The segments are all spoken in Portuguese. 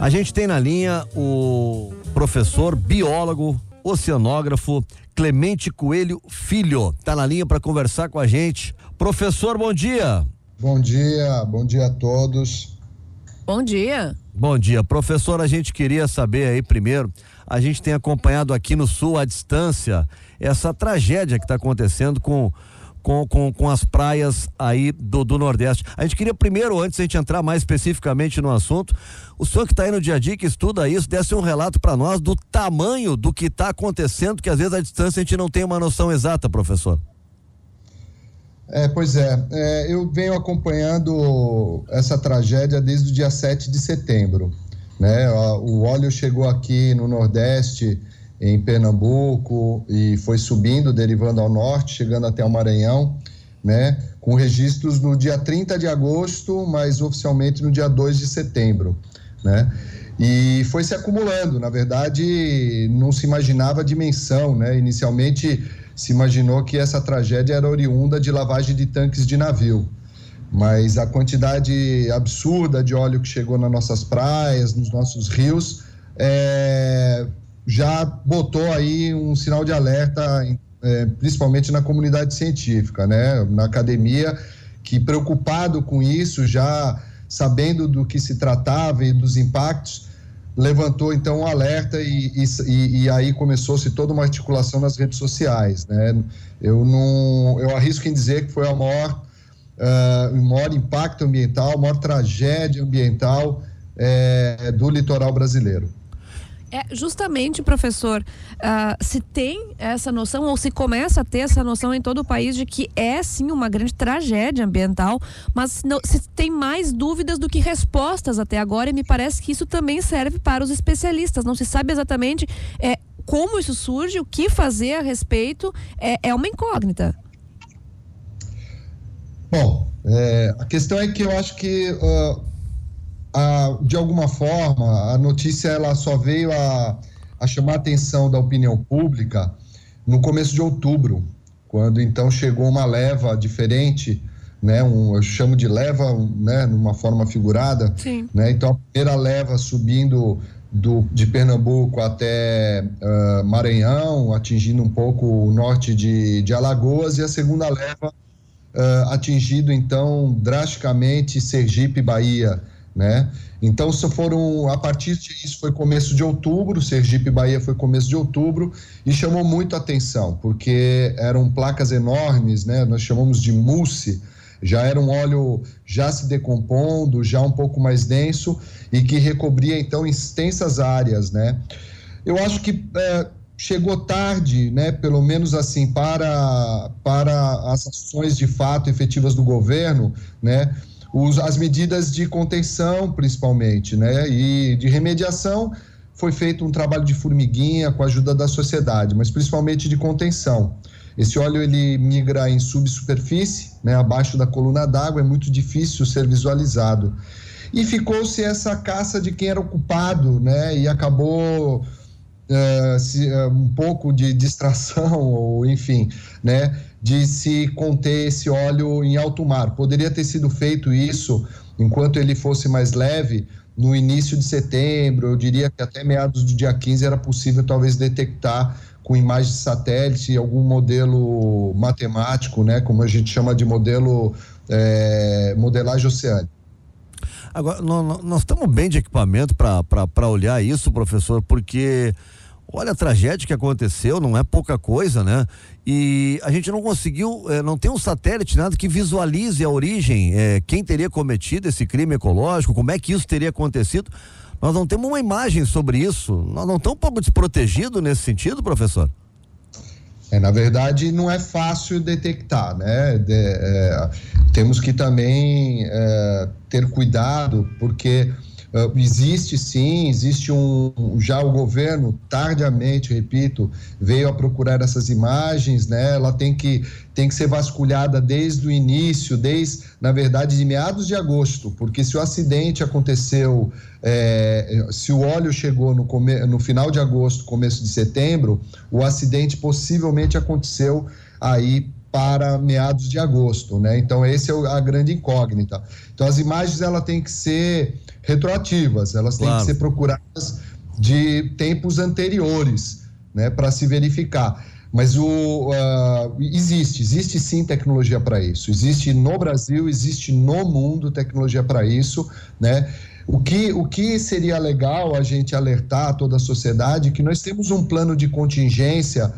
A gente tem na linha o professor biólogo, oceanógrafo Clemente Coelho Filho. Tá na linha para conversar com a gente. Professor, bom dia. Bom dia, bom dia a todos. Bom dia. Bom dia, professor. A gente queria saber aí primeiro. A gente tem acompanhado aqui no Sul à distância essa tragédia que está acontecendo com com, com, com as praias aí do, do Nordeste. A gente queria primeiro, antes de a gente entrar mais especificamente no assunto, o senhor que está aí no dia a dia, que estuda isso, desse um relato para nós do tamanho do que está acontecendo, que às vezes à distância a gente não tem uma noção exata, professor. É, pois é, é, eu venho acompanhando essa tragédia desde o dia 7 de setembro. Né? O óleo chegou aqui no Nordeste em Pernambuco e foi subindo, derivando ao norte, chegando até o Maranhão, né? Com registros no dia 30 de agosto, mas oficialmente no dia 2 de setembro, né? E foi se acumulando, na verdade, não se imaginava a dimensão, né? Inicialmente se imaginou que essa tragédia era oriunda de lavagem de tanques de navio, mas a quantidade absurda de óleo que chegou nas nossas praias, nos nossos rios, é, já botou aí um sinal de alerta, é, principalmente na comunidade científica, né? na academia, que preocupado com isso, já sabendo do que se tratava e dos impactos, levantou então um alerta e, e, e aí começou-se toda uma articulação nas redes sociais. Né? Eu, não, eu arrisco em dizer que foi a maior, uh, o maior impacto ambiental, a maior tragédia ambiental é, do litoral brasileiro. É justamente, professor, uh, se tem essa noção ou se começa a ter essa noção em todo o país de que é sim uma grande tragédia ambiental, mas não, se tem mais dúvidas do que respostas até agora e me parece que isso também serve para os especialistas. Não se sabe exatamente é, como isso surge, o que fazer a respeito, é, é uma incógnita. Bom, é, a questão é que eu acho que uh, a, de alguma forma, a notícia ela só veio a, a chamar a atenção da opinião pública no começo de outubro, quando então chegou uma leva diferente, né, um, eu chamo de leva, né, numa forma figurada, Sim. né, então a primeira leva subindo do, de Pernambuco até uh, Maranhão, atingindo um pouco o norte de, de Alagoas, e a segunda leva uh, atingindo então drasticamente Sergipe, Bahia, né? Então, se foram a partir disso foi começo de outubro, Sergipe Bahia foi começo de outubro e chamou muito atenção, porque eram placas enormes, né? Nós chamamos de mousse, já era um óleo já se decompondo, já um pouco mais denso e que recobria então extensas áreas, né? Eu acho que é, chegou tarde, né? Pelo menos assim para para as ações de fato efetivas do governo, né? Os, as medidas de contenção, principalmente, né? E de remediação foi feito um trabalho de formiguinha com a ajuda da sociedade, mas principalmente de contenção. Esse óleo ele migra em subsuperfície, né, abaixo da coluna d'água, é muito difícil ser visualizado. E ficou-se essa caça de quem era ocupado, né, e acabou uh, se, uh, um pouco de distração, ou enfim, né, de se conter esse óleo em alto mar. Poderia ter sido feito isso enquanto ele fosse mais leve no início de setembro, eu diria que até meados do dia 15 era possível talvez detectar com imagem de satélite algum modelo matemático, né, como a gente chama de modelo é, modelagem oceânica. Agora, nós, nós estamos bem de equipamento para olhar isso, professor, porque Olha a tragédia que aconteceu, não é pouca coisa, né? E a gente não conseguiu, é, não tem um satélite, nada que visualize a origem, é, quem teria cometido esse crime ecológico, como é que isso teria acontecido. Nós não temos uma imagem sobre isso. Nós não estamos um pouco desprotegidos nesse sentido, professor? É, na verdade, não é fácil detectar, né? De, é, temos que também é, ter cuidado, porque Uh, existe sim, existe um. Já o governo, tardiamente, repito, veio a procurar essas imagens, né? Ela tem que, tem que ser vasculhada desde o início, desde, na verdade, de meados de agosto, porque se o acidente aconteceu, é, se o óleo chegou no, come, no final de agosto, começo de setembro, o acidente possivelmente aconteceu aí para meados de agosto, né? Então esse é a grande incógnita. Então as imagens ela tem que ser retroativas, elas claro. têm que ser procuradas de tempos anteriores, né, para se verificar. Mas o uh, existe, existe sim tecnologia para isso. Existe no Brasil, existe no mundo tecnologia para isso, né? O que, o que seria legal a gente alertar toda a sociedade que nós temos um plano de contingência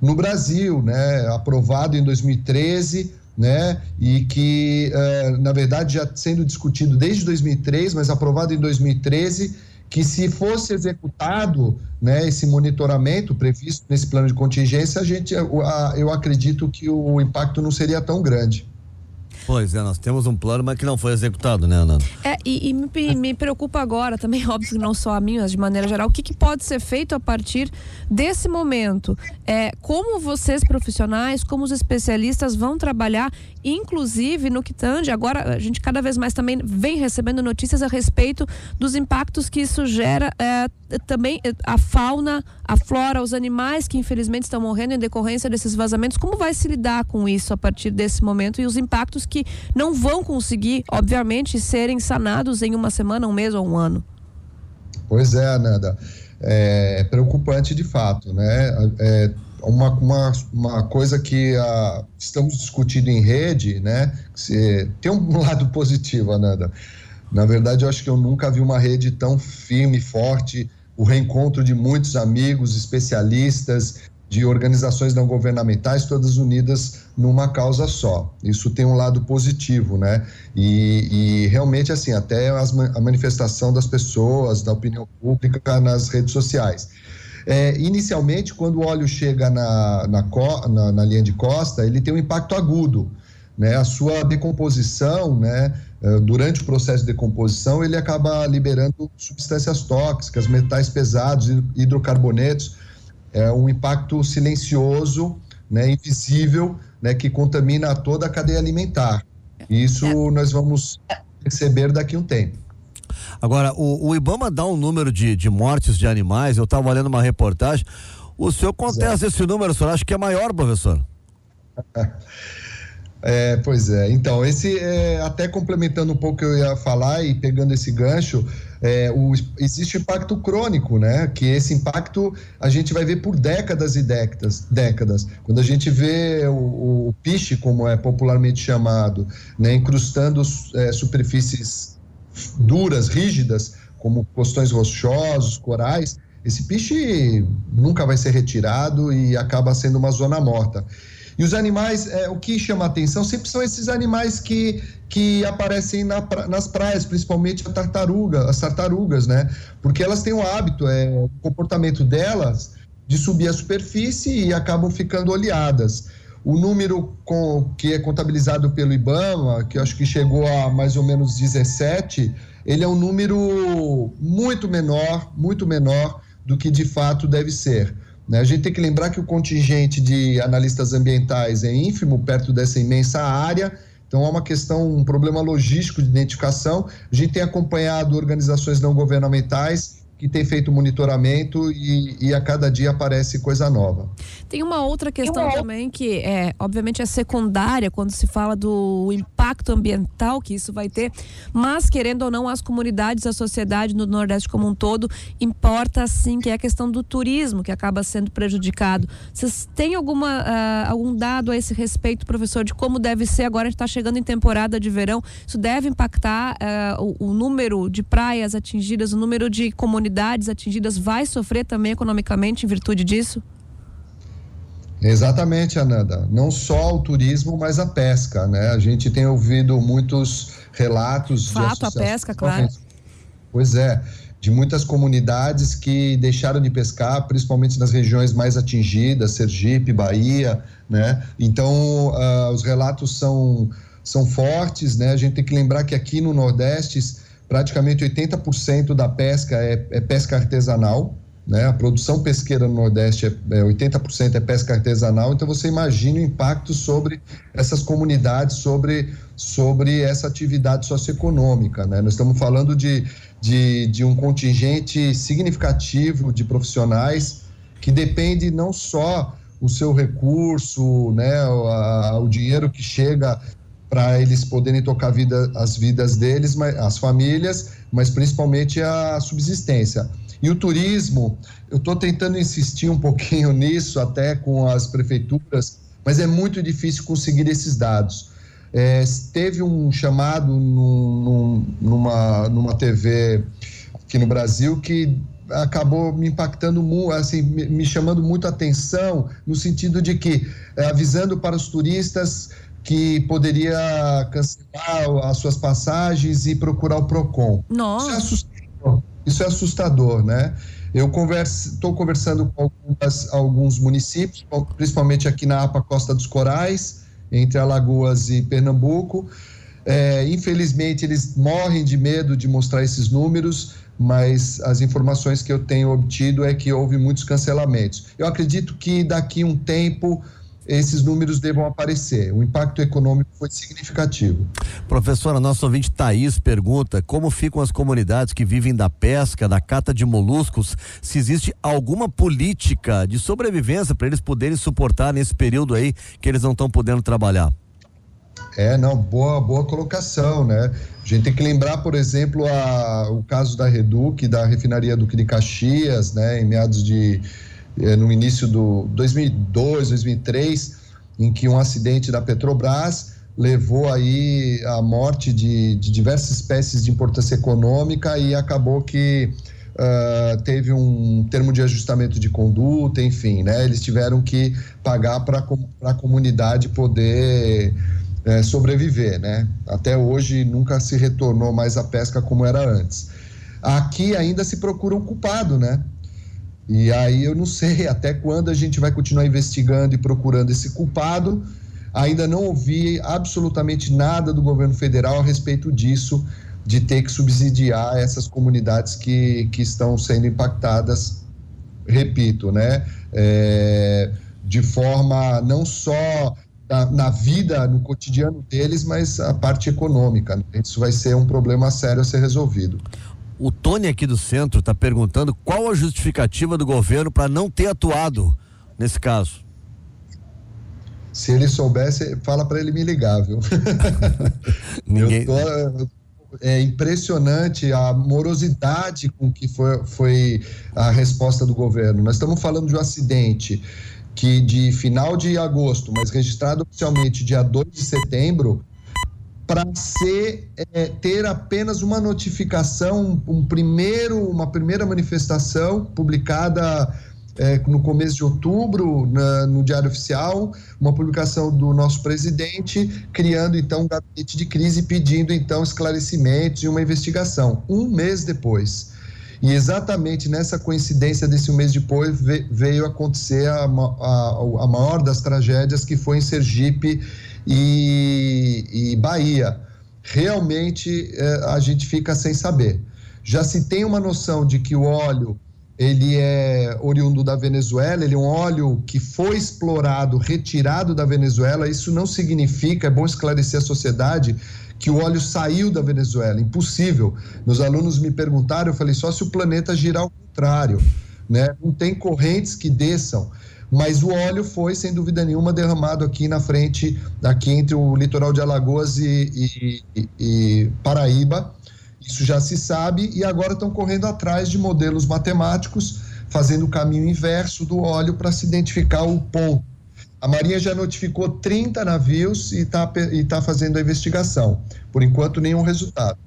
no Brasil, né, aprovado em 2013, né, e que, uh, na verdade, já sendo discutido desde 2003, mas aprovado em 2013, que se fosse executado né, esse monitoramento previsto nesse plano de contingência, a gente, eu acredito que o impacto não seria tão grande. Pois é, nós temos um plano, mas que não foi executado, né, Ana? É, e, e me, me, preocupa agora também, óbvio que não só a mim, mas de maneira geral, o que, que pode ser feito a partir desse momento? É, como vocês profissionais, como os especialistas vão trabalhar, inclusive no que tange, agora a gente cada vez mais também vem recebendo notícias a respeito dos impactos que isso gera é, também a fauna, a flora, os animais que infelizmente estão morrendo em decorrência desses vazamentos. Como vai se lidar com isso a partir desse momento e os impactos que não vão conseguir, obviamente, serem sanados em uma semana, um mês ou um ano? Pois é, Nanda. É, é preocupante de fato, né? É uma, uma, uma coisa que uh, estamos discutindo em rede, né? Se, tem um lado positivo, Nanda. Na verdade, eu acho que eu nunca vi uma rede tão firme, forte, o reencontro de muitos amigos, especialistas, de organizações não governamentais, todas unidas numa causa só. Isso tem um lado positivo, né? E, e realmente, assim, até as, a manifestação das pessoas, da opinião pública nas redes sociais. É, inicialmente, quando o óleo chega na, na, na, na linha de costa, ele tem um impacto agudo. Né? A sua decomposição, né? Eh, durante o processo de decomposição, ele acaba liberando substâncias tóxicas, metais pesados, hidrocarbonetos, é um impacto silencioso, né, invisível, né, que contamina toda a cadeia alimentar. Isso é. nós vamos perceber daqui a um tempo. Agora, o, o Ibama dá um número de, de mortes de animais, eu estava lendo uma reportagem. O senhor contesta esse número, o senhor acha que é maior, professor? É, pois é. Então, esse é, até complementando um pouco o que eu ia falar e pegando esse gancho, é, o, existe impacto crônico, né? Que esse impacto a gente vai ver por décadas e décadas. décadas. Quando a gente vê o, o piche, como é popularmente chamado, né, incrustando é, superfícies duras, rígidas, como costões rochosos, corais, esse piche nunca vai ser retirado e acaba sendo uma zona morta. E os animais, é, o que chama atenção sempre são esses animais que, que aparecem na, nas praias, principalmente a tartaruga, as tartarugas, né? Porque elas têm o hábito, é, o comportamento delas de subir à superfície e acabam ficando oleadas. O número com, que é contabilizado pelo IBAMA, que eu acho que chegou a mais ou menos 17, ele é um número muito menor, muito menor do que de fato deve ser. Né? A gente tem que lembrar que o contingente de analistas ambientais é ínfimo perto dessa imensa área. Então, é uma questão, um problema logístico de identificação. A gente tem acompanhado organizações não governamentais que tem feito monitoramento e, e, a cada dia aparece coisa nova. Tem uma outra questão uma... também que é, obviamente, é secundária quando se fala do impacto ambiental que isso vai ter, mas querendo ou não, as comunidades, a sociedade no Nordeste como um todo importa sim que é a questão do turismo que acaba sendo prejudicado. Vocês têm alguma uh, algum dado a esse respeito, professor, de como deve ser agora? A gente está chegando em temporada de verão. Isso deve impactar uh, o, o número de praias atingidas, o número de comunidades atingidas vai sofrer também economicamente em virtude disso? Exatamente, Ananda. Não só o turismo, mas a pesca, né? A gente tem ouvido muitos relatos Fato, a pesca, claro. Pois é, de muitas comunidades que deixaram de pescar, principalmente nas regiões mais atingidas, Sergipe, Bahia, né? Então, uh, os relatos são, são fortes, né? A gente tem que lembrar que aqui no Nordeste praticamente 80% da pesca é, é, pesca artesanal, né? A produção pesqueira no Nordeste é, é 80% é pesca artesanal, então você imagina o impacto sobre essas comunidades, sobre, sobre essa atividade socioeconômica, né? Nós estamos falando de, de, de um contingente significativo de profissionais que depende não só o seu recurso, né, a, o dinheiro que chega para eles poderem tocar vida, as vidas deles, mas, as famílias, mas principalmente a subsistência. E o turismo, eu estou tentando insistir um pouquinho nisso, até com as prefeituras, mas é muito difícil conseguir esses dados. É, teve um chamado num, numa, numa TV aqui no Brasil que acabou me impactando muito, assim, me chamando muito a atenção, no sentido de que, é, avisando para os turistas que poderia cancelar as suas passagens e procurar o PROCON. Nossa. Isso é assustador, né? Eu estou conversando com algumas, alguns municípios, principalmente aqui na APA Costa dos Corais, entre Alagoas e Pernambuco. É, infelizmente, eles morrem de medo de mostrar esses números, mas as informações que eu tenho obtido é que houve muitos cancelamentos. Eu acredito que daqui um tempo esses números devam aparecer. O impacto econômico foi significativo. Professora, nosso ouvinte Thaís pergunta como ficam as comunidades que vivem da pesca, da cata de moluscos, se existe alguma política de sobrevivência para eles poderem suportar nesse período aí que eles não estão podendo trabalhar. É, não, boa, boa colocação, né? A gente tem que lembrar, por exemplo, a, o caso da Reduc, da refinaria do de Caxias, né, em meados de no início do 2002, 2003, em que um acidente da Petrobras levou aí a morte de, de diversas espécies de importância econômica e acabou que uh, teve um termo de ajustamento de conduta, enfim, né? Eles tiveram que pagar para a comunidade poder é, sobreviver, né? Até hoje nunca se retornou mais a pesca como era antes. Aqui ainda se procura um culpado, né? E aí eu não sei até quando a gente vai continuar investigando e procurando esse culpado. Ainda não ouvi absolutamente nada do governo federal a respeito disso, de ter que subsidiar essas comunidades que, que estão sendo impactadas, repito, né? É, de forma não só na, na, vida, no cotidiano deles, mas a parte econômica. Isso vai ser um problema sério a ser resolvido. O Tony aqui do centro está perguntando qual a justificativa do governo para não ter atuado nesse caso. Se ele soubesse, fala para ele me ligar, viu? Ninguém... Tô, é impressionante a morosidade com que foi, foi a resposta do governo. Nós estamos falando de um acidente que de final de agosto, mas registrado oficialmente dia 2 de setembro, para ser é, ter apenas uma notificação, um primeiro, uma primeira manifestação publicada é, no começo de outubro na, no Diário Oficial, uma publicação do nosso presidente criando então um gabinete de crise pedindo então esclarecimentos e uma investigação. Um mês depois. E exatamente nessa coincidência desse mês depois veio acontecer a, a, a maior das tragédias que foi em Sergipe e, e Bahia. Realmente é, a gente fica sem saber. Já se tem uma noção de que o óleo ele é oriundo da Venezuela, ele é um óleo que foi explorado, retirado da Venezuela. Isso não significa, é bom esclarecer a sociedade, que o óleo saiu da Venezuela. Impossível. Meus alunos me perguntaram, eu falei, só se o planeta girar ao contrário. Né? Não tem correntes que desçam mas o óleo foi, sem dúvida nenhuma, derramado aqui na frente, aqui entre o litoral de Alagoas e, e, e Paraíba. Isso já se sabe, e agora estão correndo atrás de modelos matemáticos, fazendo o caminho inverso do óleo para se identificar o ponto. A Marinha já notificou 30 navios e está tá fazendo a investigação. Por enquanto, nenhum resultado.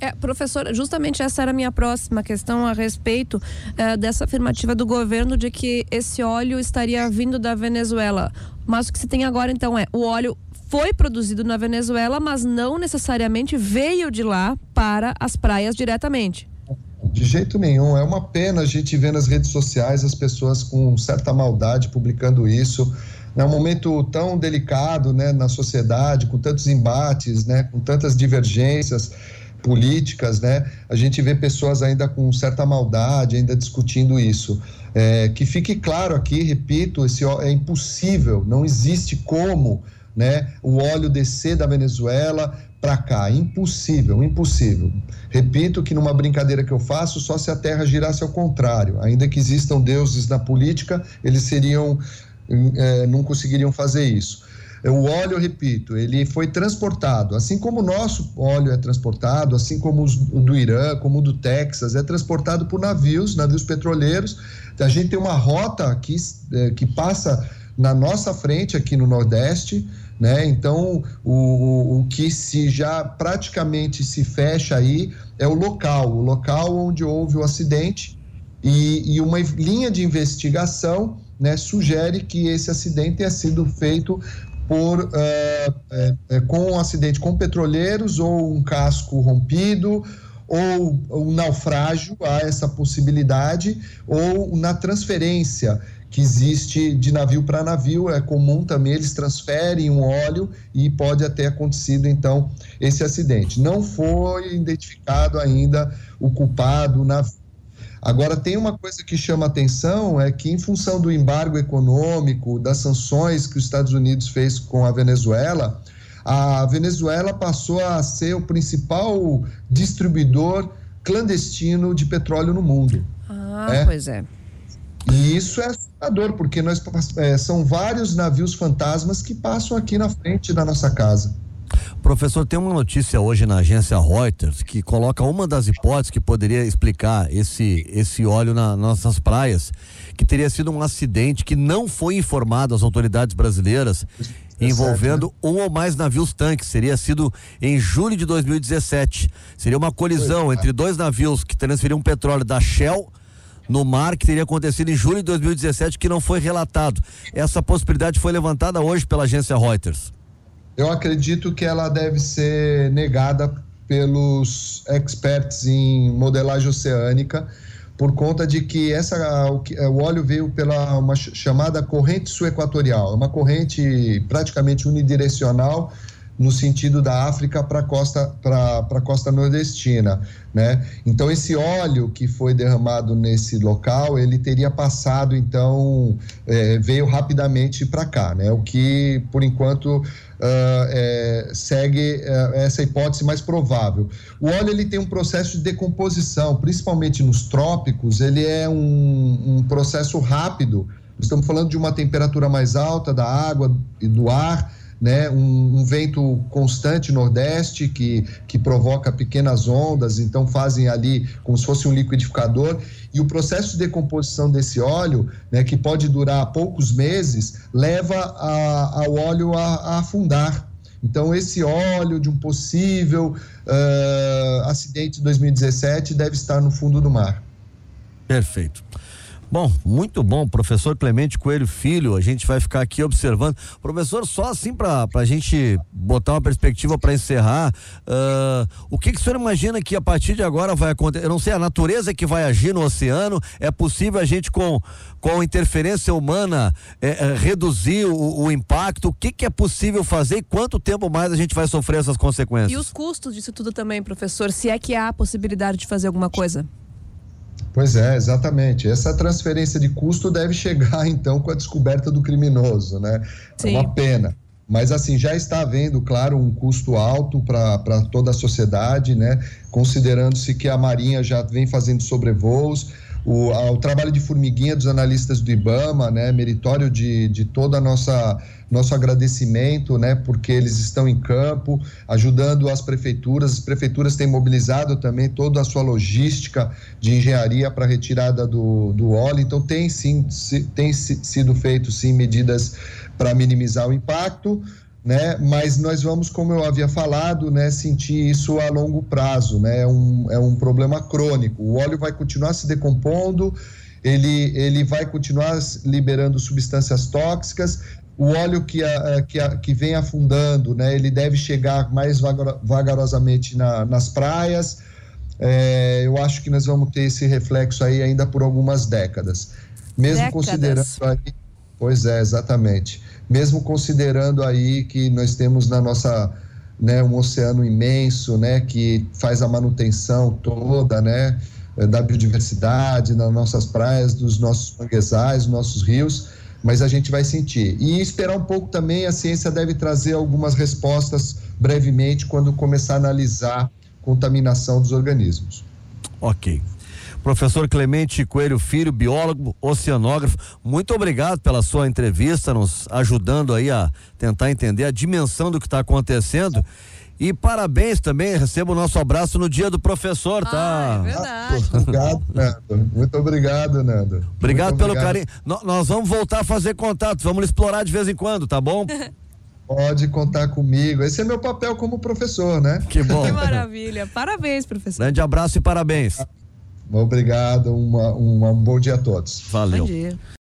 É, professor, justamente essa era a minha próxima questão a respeito é, dessa afirmativa do governo de que esse óleo estaria vindo da Venezuela. Mas o que se tem agora, então, é o óleo foi produzido na Venezuela, mas não necessariamente veio de lá para as praias diretamente. De jeito nenhum. É uma pena a gente ver nas redes sociais as pessoas com certa maldade publicando isso. É um momento tão delicado né, na sociedade, com tantos embates, né, com tantas divergências políticas, né? A gente vê pessoas ainda com certa maldade, ainda discutindo isso. É, que fique claro aqui, repito, esse é impossível, não existe como, né? O óleo descer da Venezuela para cá, impossível, impossível. Repito que numa brincadeira que eu faço, só se a Terra girasse ao contrário, ainda que existam deuses na política, eles seriam é, não conseguiriam fazer isso. O óleo, eu repito, ele foi transportado, assim como o nosso óleo é transportado, assim como o do Irã, como o do Texas, é transportado por navios, navios petroleiros. A gente tem uma rota aqui é, que passa na nossa frente aqui no Nordeste, né? Então, o, o, que se já praticamente se fecha aí é o local, o local onde houve o acidente e, e uma linha de investigação né, sugere que esse acidente tenha sido feito por uh, é, é, com um acidente com petroleiros ou um casco rompido ou um naufrágio, há essa possibilidade, ou na transferência que existe de navio para navio, é comum também, eles transferem um óleo e pode ter acontecido então esse acidente. Não foi identificado ainda o culpado, o navio Agora, tem uma coisa que chama atenção: é que, em função do embargo econômico, das sanções que os Estados Unidos fez com a Venezuela, a Venezuela passou a ser o principal distribuidor clandestino de petróleo no mundo. Ah, é? pois é. E isso é assustador, porque nós, é, são vários navios fantasmas que passam aqui na frente da nossa casa. Professor, tem uma notícia hoje na agência Reuters que coloca uma das hipóteses que poderia explicar esse, esse óleo na, nas nossas praias, que teria sido um acidente que não foi informado às autoridades brasileiras é envolvendo certo, né? um ou mais navios tanques. Seria sido em julho de 2017. Seria uma colisão entre dois navios que transferiam petróleo da Shell no mar que teria acontecido em julho de 2017 que não foi relatado. Essa possibilidade foi levantada hoje pela agência Reuters. Eu acredito que ela deve ser negada pelos experts em modelagem oceânica, por conta de que essa, o, óleo veio pela uma chamada corrente suequatorial, é uma corrente praticamente unidirecional no sentido da África para a costa, para costa nordestina. Né? Então, esse óleo que foi derramado nesse local, ele teria passado, então, é, veio rapidamente para cá, né? o que, por enquanto, é, segue uh, essa hipótese mais provável. O óleo ele tem um processo de decomposição, principalmente nos trópicos, ele é um, um processo rápido. Estamos falando de uma temperatura mais alta da água e do ar, né, um, um, vento constante nordeste que, que provoca pequenas ondas, então fazem ali como se fosse um liquidificador. E o processo de decomposição desse óleo, né, que pode durar poucos meses, leva a, ao óleo a, a afundar. Então, esse óleo de um possível uh, acidente de 2017 deve estar no fundo do mar. Perfeito. Bom, muito bom, professor Clemente Coelho Filho. A gente vai ficar aqui observando. Professor, só assim para a gente botar uma perspectiva para encerrar, uh, o que, que o senhor imagina que a partir de agora vai acontecer? Eu não sei, a natureza que vai agir no oceano, é possível a gente com, com interferência humana é, é, reduzir o, o, impacto? O que, que é possível fazer e quanto tempo mais a gente vai sofrer essas consequências? E os custos disso tudo também, professor, se é que há a possibilidade de fazer alguma coisa? Pois é, exatamente. Essa transferência de custo deve chegar, então, com a descoberta do criminoso, né? Sim. É uma pena. Mas, assim, já está havendo, claro, um custo alto para toda a sociedade, né? Considerando-se que a Marinha já vem fazendo sobrevoos o, a, o trabalho de formiguinha dos analistas do IBAMA, né, meritório de, de toda a nossa nosso agradecimento, né, porque eles estão em campo, ajudando as prefeituras. As prefeituras têm mobilizado também toda a sua logística de engenharia para retirada do, do óleo. Então tem sim, tem sido feito sim medidas para minimizar o impacto né? Mas nós vamos, como eu havia falado, né, sentir isso a longo prazo, né? É um, é um problema crônico. O óleo vai continuar se decompondo, ele, ele vai continuar liberando substâncias tóxicas. O óleo que, a, que, a, que vem afundando, né, ele deve chegar mais vagarosamente na, nas praias. É, eu acho que nós vamos ter esse reflexo aí ainda por algumas décadas. Mesmo décadas. considerando aí. Pois é, exatamente mesmo considerando aí que nós temos na nossa né, um oceano imenso, né, que faz a manutenção toda, né, da biodiversidade nas nossas praias, dos nossos manguezais, dos nossos rios, mas a gente vai sentir. E esperar um pouco também, a ciência deve trazer algumas respostas brevemente quando começar a analisar contaminação dos organismos. Ok. Professor Clemente Coelho Filho, biólogo, oceanógrafo, muito obrigado pela sua entrevista, nos ajudando aí a tentar entender a dimensão do que está acontecendo. E parabéns também, receba o nosso abraço no dia do professor, tá? Ah, é verdade. Obrigado, Nando. Muito obrigado, Nando. Obrigado Muito pelo obrigado. carinho. No- nós vamos voltar a fazer contato, vamos explorar de vez em quando, tá bom? Pode contar comigo. Esse é meu papel como professor, né? Que bom. Que maravilha. Parabéns, professor. Grande abraço e parabéns. Obrigado. Uma, uma- um bom dia a todos. Valeu. Bom dia.